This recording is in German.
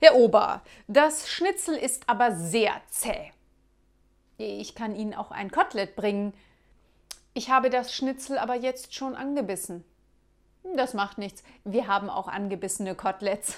Herr Ober, das Schnitzel ist aber sehr zäh. Ich kann Ihnen auch ein Kotelett bringen. Ich habe das Schnitzel aber jetzt schon angebissen. Das macht nichts. Wir haben auch angebissene Koteletts.